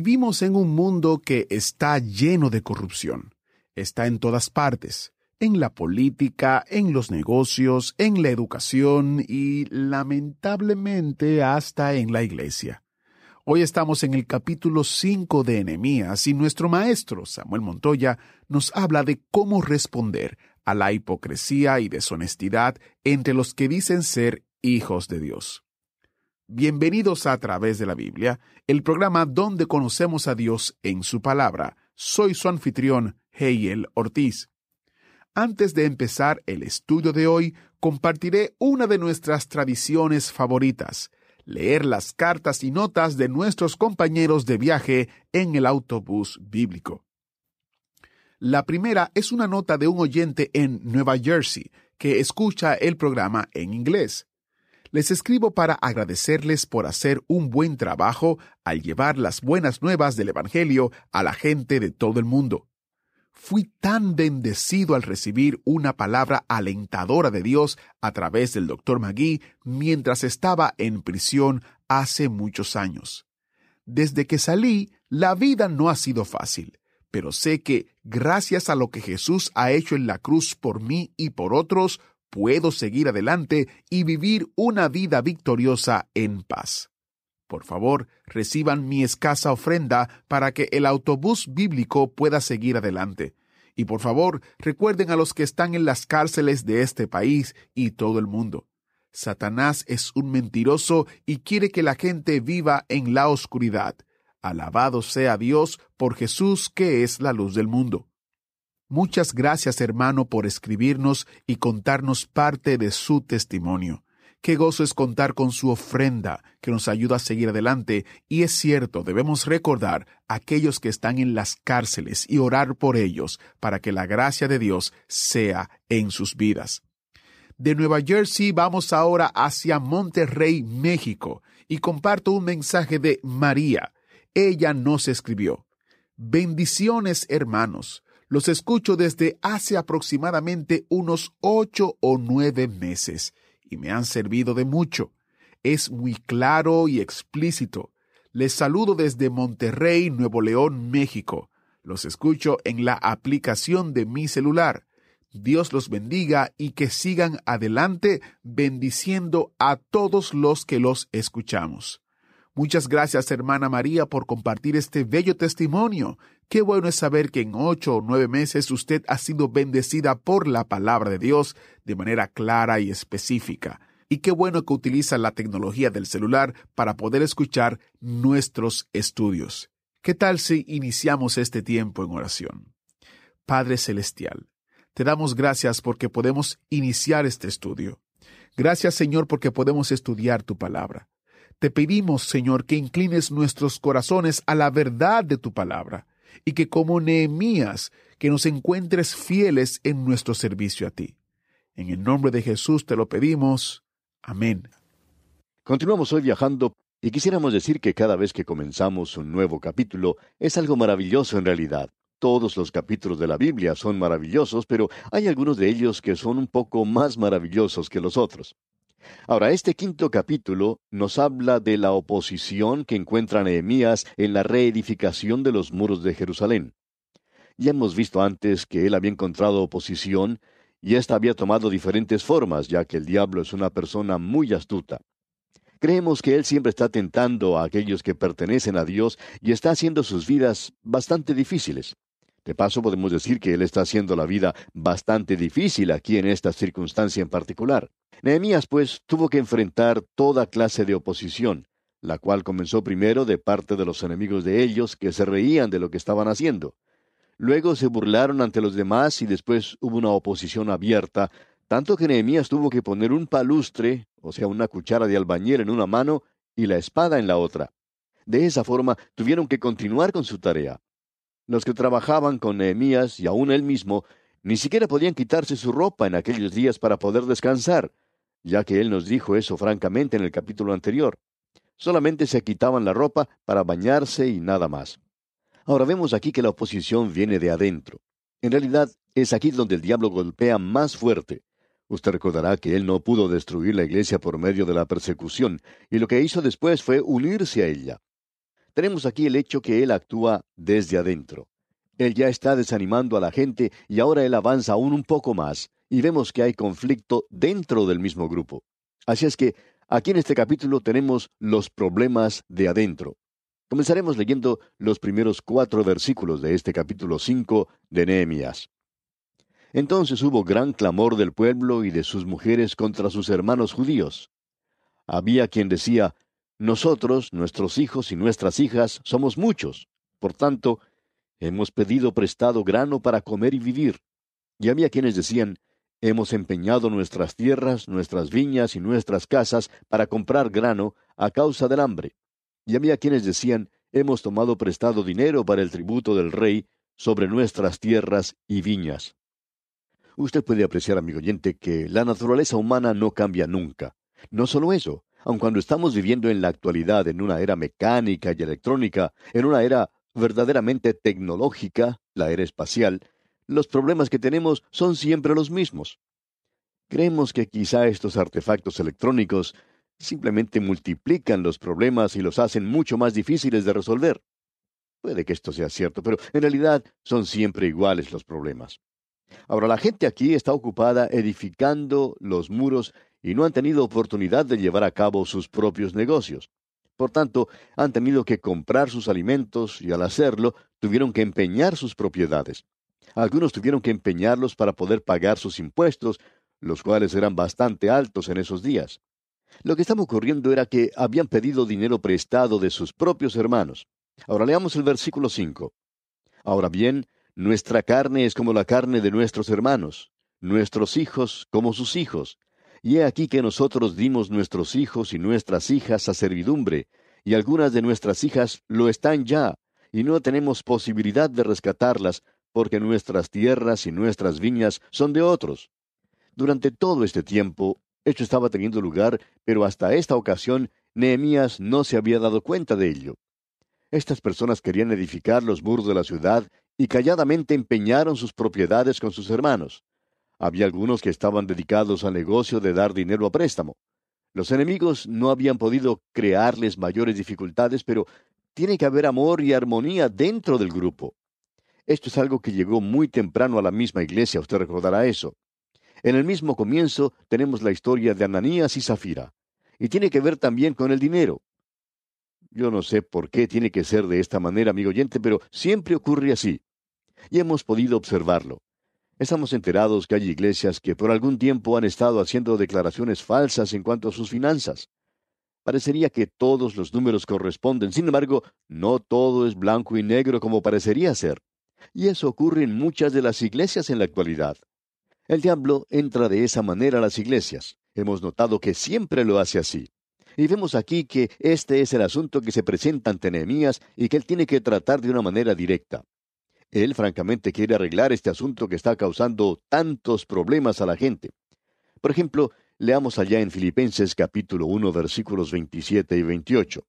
Vivimos en un mundo que está lleno de corrupción. Está en todas partes, en la política, en los negocios, en la educación y lamentablemente hasta en la iglesia. Hoy estamos en el capítulo 5 de Enemías y nuestro maestro Samuel Montoya nos habla de cómo responder a la hipocresía y deshonestidad entre los que dicen ser hijos de Dios. Bienvenidos a, través de la Biblia, el programa donde conocemos a Dios en su palabra. Soy su anfitrión, Heiel Ortiz. Antes de empezar el estudio de hoy, compartiré una de nuestras tradiciones favoritas, leer las cartas y notas de nuestros compañeros de viaje en el autobús bíblico. La primera es una nota de un oyente en Nueva Jersey que escucha el programa en inglés. Les escribo para agradecerles por hacer un buen trabajo al llevar las buenas nuevas del Evangelio a la gente de todo el mundo. Fui tan bendecido al recibir una palabra alentadora de Dios a través del Dr. Magui mientras estaba en prisión hace muchos años. Desde que salí, la vida no ha sido fácil, pero sé que, gracias a lo que Jesús ha hecho en la cruz por mí y por otros, puedo seguir adelante y vivir una vida victoriosa en paz. Por favor, reciban mi escasa ofrenda para que el autobús bíblico pueda seguir adelante. Y por favor, recuerden a los que están en las cárceles de este país y todo el mundo. Satanás es un mentiroso y quiere que la gente viva en la oscuridad. Alabado sea Dios por Jesús que es la luz del mundo. Muchas gracias hermano por escribirnos y contarnos parte de su testimonio. Qué gozo es contar con su ofrenda, que nos ayuda a seguir adelante. Y es cierto, debemos recordar a aquellos que están en las cárceles y orar por ellos para que la gracia de Dios sea en sus vidas. De Nueva Jersey vamos ahora hacia Monterrey, México, y comparto un mensaje de María. Ella nos escribió. Bendiciones, hermanos. Los escucho desde hace aproximadamente unos ocho o nueve meses y me han servido de mucho. Es muy claro y explícito. Les saludo desde Monterrey, Nuevo León, México. Los escucho en la aplicación de mi celular. Dios los bendiga y que sigan adelante bendiciendo a todos los que los escuchamos. Muchas gracias, hermana María, por compartir este bello testimonio. Qué bueno es saber que en ocho o nueve meses usted ha sido bendecida por la palabra de Dios de manera clara y específica. Y qué bueno que utiliza la tecnología del celular para poder escuchar nuestros estudios. ¿Qué tal si iniciamos este tiempo en oración? Padre Celestial, te damos gracias porque podemos iniciar este estudio. Gracias Señor porque podemos estudiar tu palabra. Te pedimos, Señor, que inclines nuestros corazones a la verdad de tu palabra y que como Nehemías, que nos encuentres fieles en nuestro servicio a ti. En el nombre de Jesús te lo pedimos. Amén. Continuamos hoy viajando y quisiéramos decir que cada vez que comenzamos un nuevo capítulo es algo maravilloso en realidad. Todos los capítulos de la Biblia son maravillosos, pero hay algunos de ellos que son un poco más maravillosos que los otros. Ahora, este quinto capítulo nos habla de la oposición que encuentra Nehemías en la reedificación de los muros de Jerusalén. Ya hemos visto antes que él había encontrado oposición, y ésta había tomado diferentes formas, ya que el diablo es una persona muy astuta. Creemos que él siempre está tentando a aquellos que pertenecen a Dios y está haciendo sus vidas bastante difíciles. De paso, podemos decir que él está haciendo la vida bastante difícil aquí en esta circunstancia en particular. Nehemías, pues, tuvo que enfrentar toda clase de oposición, la cual comenzó primero de parte de los enemigos de ellos, que se reían de lo que estaban haciendo. Luego se burlaron ante los demás y después hubo una oposición abierta, tanto que Nehemías tuvo que poner un palustre, o sea, una cuchara de albañil en una mano y la espada en la otra. De esa forma tuvieron que continuar con su tarea. Los que trabajaban con Nehemías y aún él mismo ni siquiera podían quitarse su ropa en aquellos días para poder descansar, ya que él nos dijo eso francamente en el capítulo anterior. Solamente se quitaban la ropa para bañarse y nada más. Ahora vemos aquí que la oposición viene de adentro. En realidad es aquí donde el diablo golpea más fuerte. Usted recordará que él no pudo destruir la iglesia por medio de la persecución, y lo que hizo después fue unirse a ella. Tenemos aquí el hecho que él actúa desde adentro. Él ya está desanimando a la gente y ahora él avanza aún un poco más, y vemos que hay conflicto dentro del mismo grupo. Así es que aquí en este capítulo tenemos los problemas de adentro. Comenzaremos leyendo los primeros cuatro versículos de este capítulo cinco de Nehemías. Entonces hubo gran clamor del pueblo y de sus mujeres contra sus hermanos judíos. Había quien decía, Nosotros, nuestros hijos y nuestras hijas, somos muchos. Por tanto, hemos pedido prestado grano para comer y vivir. Y había quienes decían, Hemos empeñado nuestras tierras, nuestras viñas y nuestras casas para comprar grano a causa del hambre. Y había quienes decían, hemos tomado prestado dinero para el tributo del rey sobre nuestras tierras y viñas. Usted puede apreciar, amigo oyente, que la naturaleza humana no cambia nunca. No solo eso, aun cuando estamos viviendo en la actualidad en una era mecánica y electrónica, en una era verdaderamente tecnológica, la era espacial, los problemas que tenemos son siempre los mismos. Creemos que quizá estos artefactos electrónicos simplemente multiplican los problemas y los hacen mucho más difíciles de resolver. Puede que esto sea cierto, pero en realidad son siempre iguales los problemas. Ahora, la gente aquí está ocupada edificando los muros y no han tenido oportunidad de llevar a cabo sus propios negocios. Por tanto, han tenido que comprar sus alimentos y al hacerlo tuvieron que empeñar sus propiedades. Algunos tuvieron que empeñarlos para poder pagar sus impuestos, los cuales eran bastante altos en esos días. Lo que estaba ocurriendo era que habían pedido dinero prestado de sus propios hermanos. Ahora leamos el versículo 5. Ahora bien, nuestra carne es como la carne de nuestros hermanos, nuestros hijos como sus hijos. Y he aquí que nosotros dimos nuestros hijos y nuestras hijas a servidumbre, y algunas de nuestras hijas lo están ya, y no tenemos posibilidad de rescatarlas, porque nuestras tierras y nuestras viñas son de otros. Durante todo este tiempo, esto estaba teniendo lugar, pero hasta esta ocasión Nehemías no se había dado cuenta de ello. Estas personas querían edificar los muros de la ciudad y calladamente empeñaron sus propiedades con sus hermanos. Había algunos que estaban dedicados al negocio de dar dinero a préstamo. Los enemigos no habían podido crearles mayores dificultades, pero tiene que haber amor y armonía dentro del grupo. Esto es algo que llegó muy temprano a la misma iglesia, usted recordará eso. En el mismo comienzo tenemos la historia de Ananías y Zafira, y tiene que ver también con el dinero. Yo no sé por qué tiene que ser de esta manera, amigo oyente, pero siempre ocurre así. Y hemos podido observarlo. Estamos enterados que hay iglesias que por algún tiempo han estado haciendo declaraciones falsas en cuanto a sus finanzas. Parecería que todos los números corresponden, sin embargo, no todo es blanco y negro como parecería ser. Y eso ocurre en muchas de las iglesias en la actualidad. El diablo entra de esa manera a las iglesias. Hemos notado que siempre lo hace así. Y vemos aquí que este es el asunto que se presenta ante Nehemías y que él tiene que tratar de una manera directa. Él francamente quiere arreglar este asunto que está causando tantos problemas a la gente. Por ejemplo, leamos allá en Filipenses capítulo 1 versículos 27 y 28.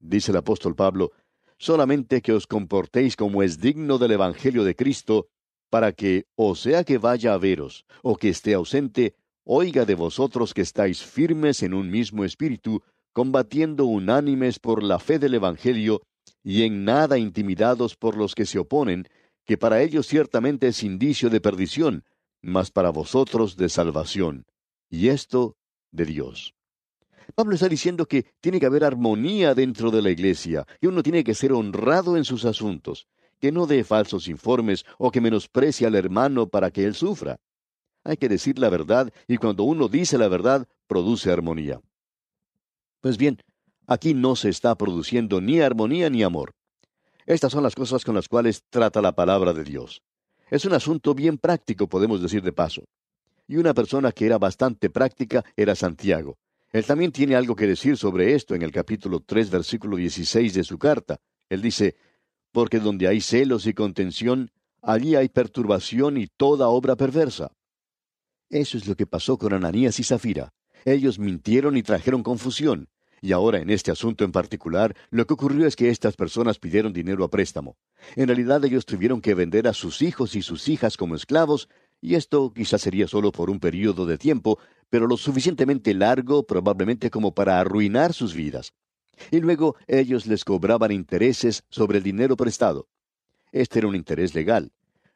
Dice el apóstol Pablo, solamente que os comportéis como es digno del Evangelio de Cristo, para que, o sea que vaya a veros, o que esté ausente, oiga de vosotros que estáis firmes en un mismo espíritu, combatiendo unánimes por la fe del Evangelio, y en nada intimidados por los que se oponen, que para ellos ciertamente es indicio de perdición, mas para vosotros de salvación, y esto de Dios. Pablo está diciendo que tiene que haber armonía dentro de la iglesia, y uno tiene que ser honrado en sus asuntos que no dé falsos informes o que menosprecie al hermano para que él sufra. Hay que decir la verdad y cuando uno dice la verdad, produce armonía. Pues bien, aquí no se está produciendo ni armonía ni amor. Estas son las cosas con las cuales trata la palabra de Dios. Es un asunto bien práctico, podemos decir de paso. Y una persona que era bastante práctica era Santiago. Él también tiene algo que decir sobre esto en el capítulo 3, versículo 16 de su carta. Él dice, porque donde hay celos y contención, allí hay perturbación y toda obra perversa. Eso es lo que pasó con Ananías y Zafira. Ellos mintieron y trajeron confusión. Y ahora en este asunto en particular, lo que ocurrió es que estas personas pidieron dinero a préstamo. En realidad ellos tuvieron que vender a sus hijos y sus hijas como esclavos, y esto quizás sería solo por un periodo de tiempo, pero lo suficientemente largo probablemente como para arruinar sus vidas. Y luego ellos les cobraban intereses sobre el dinero prestado. Este era un interés legal.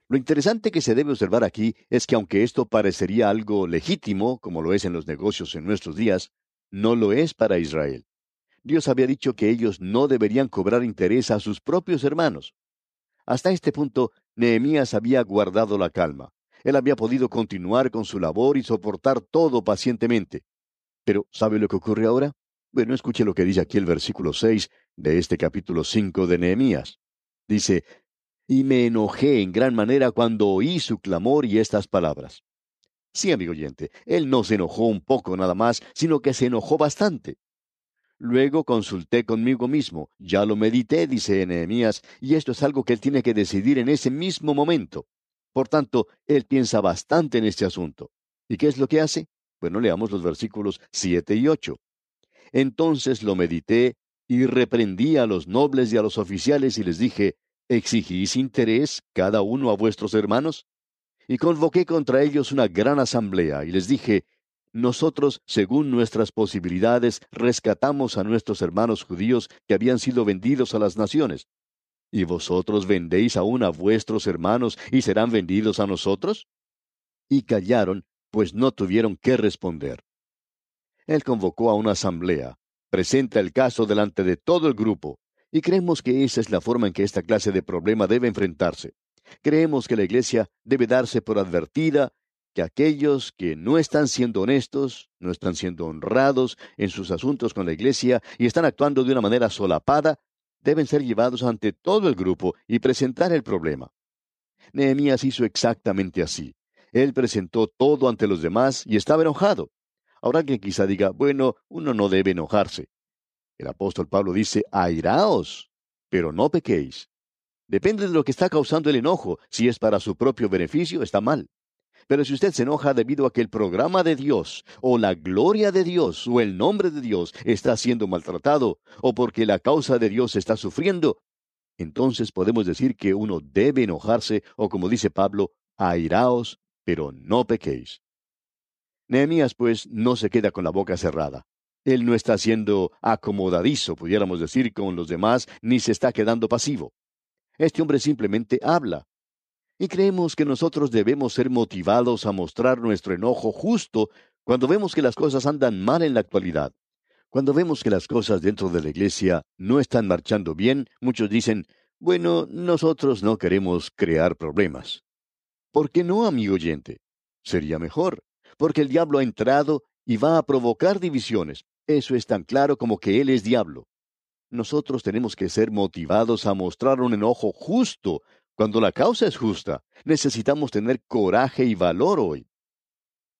Lo interesante que se debe observar aquí es que aunque esto parecería algo legítimo, como lo es en los negocios en nuestros días, no lo es para Israel. Dios había dicho que ellos no deberían cobrar interés a sus propios hermanos. Hasta este punto, Nehemías había guardado la calma. Él había podido continuar con su labor y soportar todo pacientemente. Pero, ¿sabe lo que ocurre ahora? Bueno, escuche lo que dice aquí el versículo 6 de este capítulo 5 de Nehemías. Dice, y me enojé en gran manera cuando oí su clamor y estas palabras. Sí, amigo oyente, él no se enojó un poco nada más, sino que se enojó bastante. Luego consulté conmigo mismo, ya lo medité, dice Nehemías, y esto es algo que él tiene que decidir en ese mismo momento. Por tanto, él piensa bastante en este asunto. ¿Y qué es lo que hace? Bueno, leamos los versículos siete y ocho. Entonces lo medité y reprendí a los nobles y a los oficiales y les dije, ¿exigís interés cada uno a vuestros hermanos? Y convoqué contra ellos una gran asamblea, y les dije, Nosotros, según nuestras posibilidades, rescatamos a nuestros hermanos judíos que habían sido vendidos a las naciones. ¿Y vosotros vendéis aún a vuestros hermanos y serán vendidos a nosotros? Y callaron, pues no tuvieron qué responder. Él convocó a una asamblea, presenta el caso delante de todo el grupo, y creemos que esa es la forma en que esta clase de problema debe enfrentarse. Creemos que la Iglesia debe darse por advertida que aquellos que no están siendo honestos, no están siendo honrados en sus asuntos con la Iglesia y están actuando de una manera solapada, deben ser llevados ante todo el grupo y presentar el problema. Nehemías hizo exactamente así. Él presentó todo ante los demás y estaba enojado. Ahora que quizá diga, bueno, uno no debe enojarse. El apóstol Pablo dice, airaos, pero no pequéis. Depende de lo que está causando el enojo. Si es para su propio beneficio, está mal. Pero si usted se enoja debido a que el programa de Dios, o la gloria de Dios, o el nombre de Dios está siendo maltratado, o porque la causa de Dios está sufriendo, entonces podemos decir que uno debe enojarse, o como dice Pablo, airaos, pero no pequéis. Nehemías, pues, no se queda con la boca cerrada. Él no está siendo acomodadizo, pudiéramos decir, con los demás, ni se está quedando pasivo. Este hombre simplemente habla. Y creemos que nosotros debemos ser motivados a mostrar nuestro enojo justo cuando vemos que las cosas andan mal en la actualidad. Cuando vemos que las cosas dentro de la iglesia no están marchando bien, muchos dicen, bueno, nosotros no queremos crear problemas. ¿Por qué no, amigo oyente? Sería mejor, porque el diablo ha entrado y va a provocar divisiones. Eso es tan claro como que él es diablo. Nosotros tenemos que ser motivados a mostrar un enojo justo cuando la causa es justa. Necesitamos tener coraje y valor hoy.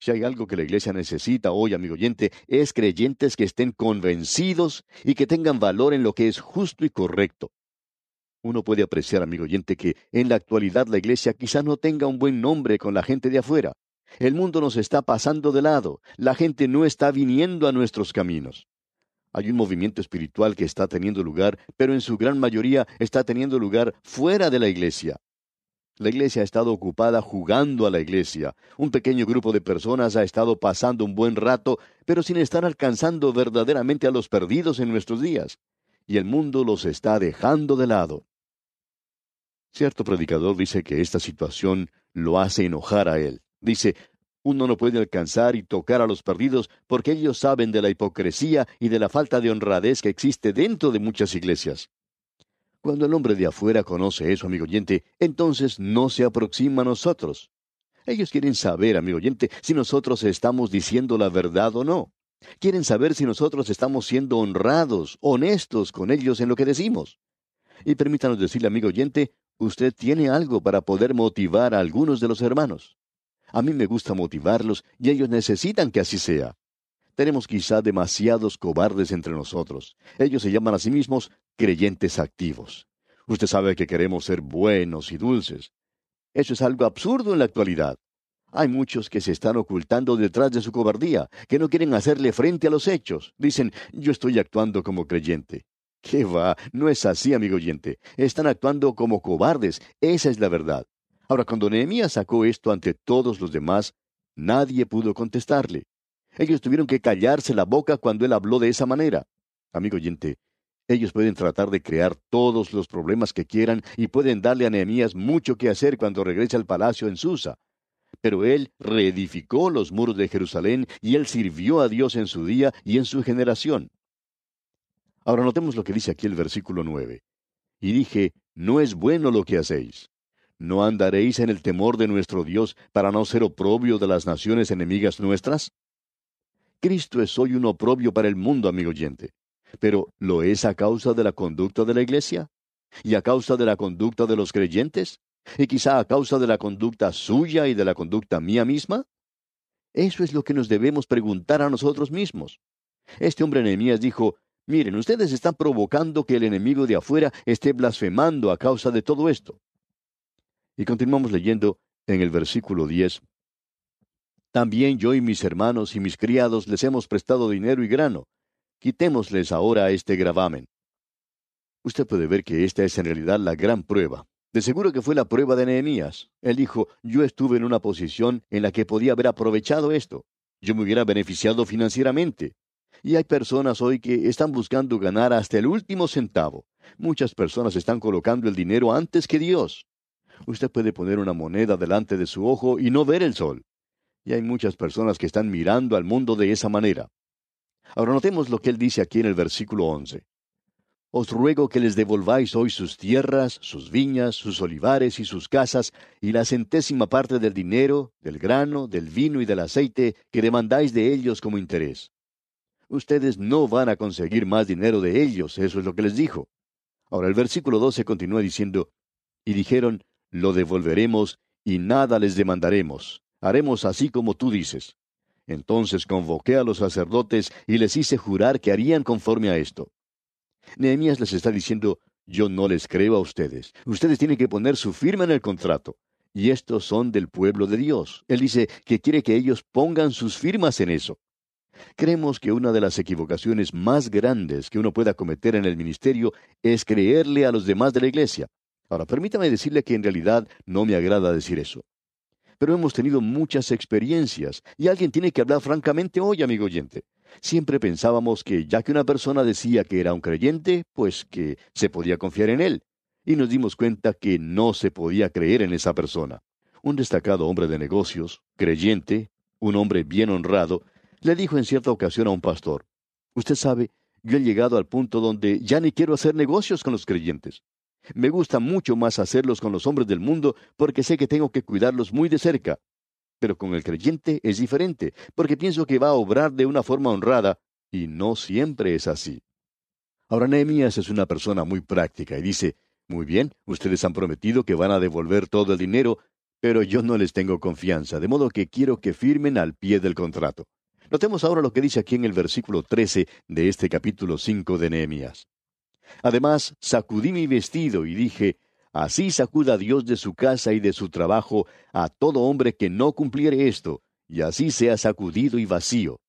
Si hay algo que la iglesia necesita hoy, amigo oyente, es creyentes que estén convencidos y que tengan valor en lo que es justo y correcto. Uno puede apreciar, amigo oyente, que en la actualidad la iglesia quizá no tenga un buen nombre con la gente de afuera. El mundo nos está pasando de lado. La gente no está viniendo a nuestros caminos. Hay un movimiento espiritual que está teniendo lugar, pero en su gran mayoría está teniendo lugar fuera de la iglesia. La iglesia ha estado ocupada jugando a la iglesia. Un pequeño grupo de personas ha estado pasando un buen rato, pero sin estar alcanzando verdaderamente a los perdidos en nuestros días. Y el mundo los está dejando de lado. Cierto predicador dice que esta situación lo hace enojar a él. Dice, uno no puede alcanzar y tocar a los perdidos porque ellos saben de la hipocresía y de la falta de honradez que existe dentro de muchas iglesias. Cuando el hombre de afuera conoce eso, amigo oyente, entonces no se aproxima a nosotros. Ellos quieren saber, amigo oyente, si nosotros estamos diciendo la verdad o no. Quieren saber si nosotros estamos siendo honrados, honestos con ellos en lo que decimos. Y permítanos decirle, amigo oyente, usted tiene algo para poder motivar a algunos de los hermanos. A mí me gusta motivarlos y ellos necesitan que así sea. Tenemos quizá demasiados cobardes entre nosotros. Ellos se llaman a sí mismos creyentes activos. Usted sabe que queremos ser buenos y dulces. Eso es algo absurdo en la actualidad. Hay muchos que se están ocultando detrás de su cobardía, que no quieren hacerle frente a los hechos. Dicen, yo estoy actuando como creyente. ¿Qué va? No es así, amigo oyente. Están actuando como cobardes. Esa es la verdad. Ahora, cuando Nehemías sacó esto ante todos los demás, nadie pudo contestarle. Ellos tuvieron que callarse la boca cuando él habló de esa manera. Amigo oyente, ellos pueden tratar de crear todos los problemas que quieran y pueden darle a Nehemías mucho que hacer cuando regrese al palacio en Susa. Pero él reedificó los muros de Jerusalén y él sirvió a Dios en su día y en su generación. Ahora notemos lo que dice aquí el versículo nueve. Y dije, no es bueno lo que hacéis. ¿No andaréis en el temor de nuestro Dios para no ser oprobio de las naciones enemigas nuestras? Cristo es hoy un oprobio para el mundo, amigo oyente. Pero ¿lo es a causa de la conducta de la Iglesia? ¿Y a causa de la conducta de los creyentes? ¿Y quizá a causa de la conducta suya y de la conducta mía misma? Eso es lo que nos debemos preguntar a nosotros mismos. Este hombre Nehemías dijo, Miren, ustedes están provocando que el enemigo de afuera esté blasfemando a causa de todo esto. Y continuamos leyendo en el versículo 10. También yo y mis hermanos y mis criados les hemos prestado dinero y grano. Quitémosles ahora este gravamen. Usted puede ver que esta es en realidad la gran prueba. De seguro que fue la prueba de Nehemías. Él dijo, yo estuve en una posición en la que podía haber aprovechado esto. Yo me hubiera beneficiado financieramente. Y hay personas hoy que están buscando ganar hasta el último centavo. Muchas personas están colocando el dinero antes que Dios. Usted puede poner una moneda delante de su ojo y no ver el sol. Y hay muchas personas que están mirando al mundo de esa manera. Ahora notemos lo que él dice aquí en el versículo 11. Os ruego que les devolváis hoy sus tierras, sus viñas, sus olivares y sus casas, y la centésima parte del dinero, del grano, del vino y del aceite que demandáis de ellos como interés ustedes no van a conseguir más dinero de ellos, eso es lo que les dijo. Ahora el versículo 12 continúa diciendo, y dijeron, lo devolveremos y nada les demandaremos, haremos así como tú dices. Entonces convoqué a los sacerdotes y les hice jurar que harían conforme a esto. Nehemías les está diciendo, yo no les creo a ustedes, ustedes tienen que poner su firma en el contrato. Y estos son del pueblo de Dios. Él dice que quiere que ellos pongan sus firmas en eso. Creemos que una de las equivocaciones más grandes que uno pueda cometer en el ministerio es creerle a los demás de la iglesia. Ahora, permítame decirle que en realidad no me agrada decir eso. Pero hemos tenido muchas experiencias y alguien tiene que hablar francamente hoy, amigo oyente. Siempre pensábamos que ya que una persona decía que era un creyente, pues que se podía confiar en él. Y nos dimos cuenta que no se podía creer en esa persona. Un destacado hombre de negocios, creyente, un hombre bien honrado, le dijo en cierta ocasión a un pastor, Usted sabe, yo he llegado al punto donde ya ni quiero hacer negocios con los creyentes. Me gusta mucho más hacerlos con los hombres del mundo porque sé que tengo que cuidarlos muy de cerca. Pero con el creyente es diferente, porque pienso que va a obrar de una forma honrada, y no siempre es así. Ahora Nehemías es una persona muy práctica y dice, muy bien, ustedes han prometido que van a devolver todo el dinero, pero yo no les tengo confianza, de modo que quiero que firmen al pie del contrato. Notemos ahora lo que dice aquí en el versículo 13 de este capítulo 5 de Nehemías. Además, sacudí mi vestido y dije, Así sacuda Dios de su casa y de su trabajo a todo hombre que no cumpliere esto, y así sea sacudido y vacío.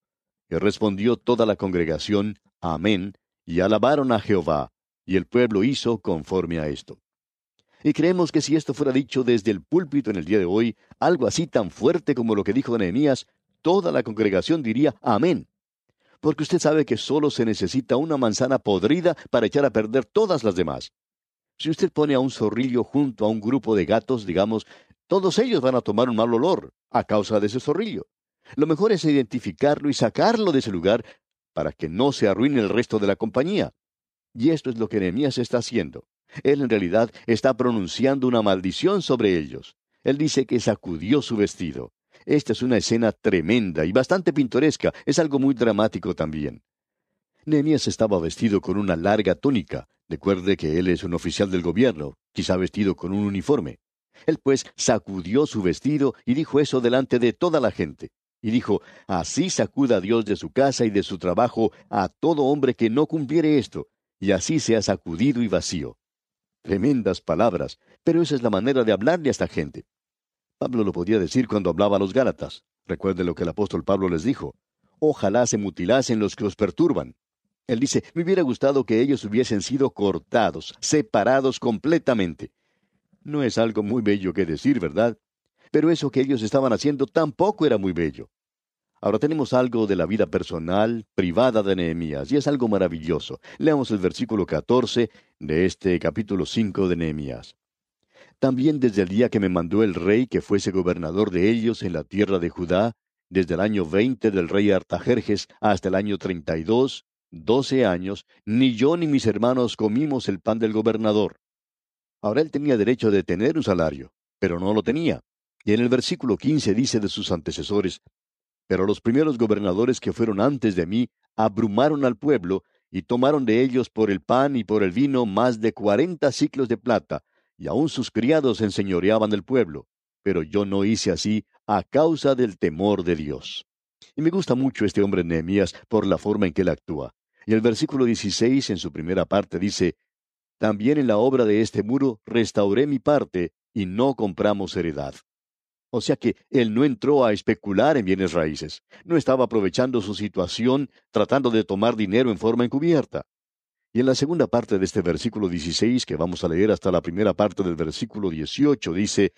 Y respondió toda la congregación, Amén, y alabaron a Jehová, y el pueblo hizo conforme a esto. Y creemos que si esto fuera dicho desde el púlpito en el día de hoy, algo así tan fuerte como lo que dijo Nehemías, toda la congregación diría amén. Porque usted sabe que solo se necesita una manzana podrida para echar a perder todas las demás. Si usted pone a un zorrillo junto a un grupo de gatos, digamos, todos ellos van a tomar un mal olor a causa de ese zorrillo. Lo mejor es identificarlo y sacarlo de ese lugar para que no se arruine el resto de la compañía. Y esto es lo que Nehemías está haciendo. Él en realidad está pronunciando una maldición sobre ellos. Él dice que sacudió su vestido. Esta es una escena tremenda y bastante pintoresca, es algo muy dramático también. Nehemías estaba vestido con una larga túnica. Recuerde que él es un oficial del gobierno, quizá vestido con un uniforme. Él pues sacudió su vestido y dijo eso delante de toda la gente. y dijo, Así sacuda Dios de su casa y de su trabajo a todo hombre que no cumpliere esto, y así sea sacudido y vacío. Tremendas palabras, pero esa es la manera de hablarle a esta gente. Pablo lo podía decir cuando hablaba a los Gálatas. Recuerde lo que el apóstol Pablo les dijo. Ojalá se mutilasen los que os perturban. Él dice, me hubiera gustado que ellos hubiesen sido cortados, separados completamente. No es algo muy bello que decir, ¿verdad? Pero eso que ellos estaban haciendo tampoco era muy bello. Ahora tenemos algo de la vida personal, privada de Nehemías, y es algo maravilloso. Leamos el versículo 14 de este capítulo 5 de Nehemías. También desde el día que me mandó el rey que fuese gobernador de ellos en la tierra de Judá, desde el año veinte del rey Artajerjes hasta el año treinta y dos, doce años, ni yo ni mis hermanos comimos el pan del gobernador. Ahora él tenía derecho de tener un salario, pero no lo tenía. Y en el versículo 15 dice de sus antecesores, Pero los primeros gobernadores que fueron antes de mí abrumaron al pueblo y tomaron de ellos por el pan y por el vino más de cuarenta ciclos de plata, y aun sus criados enseñoreaban del pueblo. Pero yo no hice así a causa del temor de Dios. Y me gusta mucho este hombre Nehemías por la forma en que él actúa. Y el versículo 16 en su primera parte dice, También en la obra de este muro restauré mi parte y no compramos heredad. O sea que él no entró a especular en bienes raíces, no estaba aprovechando su situación tratando de tomar dinero en forma encubierta. Y en la segunda parte de este versículo 16, que vamos a leer hasta la primera parte del versículo 18, dice,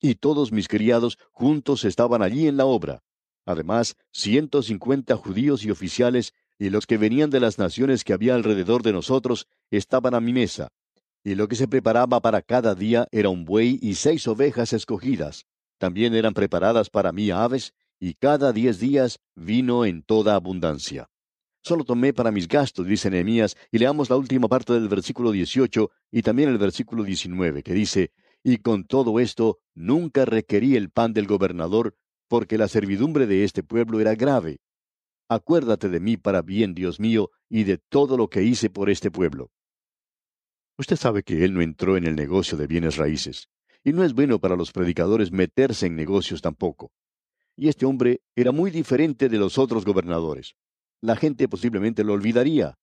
Y todos mis criados juntos estaban allí en la obra. Además, ciento cincuenta judíos y oficiales y los que venían de las naciones que había alrededor de nosotros estaban a mi mesa. Y lo que se preparaba para cada día era un buey y seis ovejas escogidas. También eran preparadas para mí aves, y cada diez días vino en toda abundancia. Solo tomé para mis gastos, dice Nehemías, y leamos la última parte del versículo 18 y también el versículo 19, que dice, Y con todo esto nunca requerí el pan del gobernador, porque la servidumbre de este pueblo era grave, Acuérdate de mí para bien, Dios mío, y de todo lo que hice por este pueblo. Usted sabe que él no entró en el negocio de bienes raíces, y no es bueno para los predicadores meterse en negocios tampoco. Y este hombre era muy diferente de los otros gobernadores. La gente posiblemente lo olvidaría.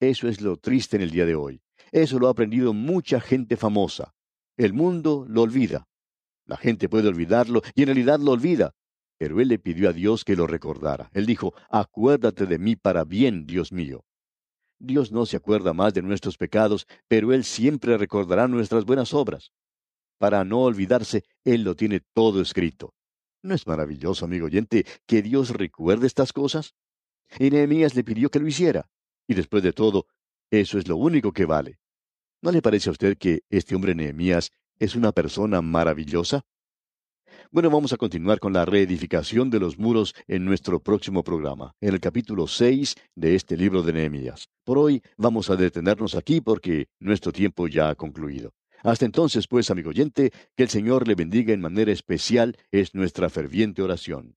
Eso es lo triste en el día de hoy. Eso lo ha aprendido mucha gente famosa. El mundo lo olvida. La gente puede olvidarlo y en realidad lo olvida, pero él le pidió a Dios que lo recordara. Él dijo, Acuérdate de mí para bien, Dios mío. Dios no se acuerda más de nuestros pecados, pero Él siempre recordará nuestras buenas obras. Para no olvidarse, Él lo tiene todo escrito. ¿No es maravilloso, amigo oyente, que Dios recuerde estas cosas? Y Nehemías le pidió que lo hiciera. Y después de todo, eso es lo único que vale. ¿No le parece a usted que este hombre Nehemías es una persona maravillosa? Bueno, vamos a continuar con la reedificación de los muros en nuestro próximo programa, en el capítulo 6 de este libro de Nehemías. Por hoy vamos a detenernos aquí porque nuestro tiempo ya ha concluido. Hasta entonces, pues, amigo oyente, que el Señor le bendiga en manera especial es nuestra ferviente oración.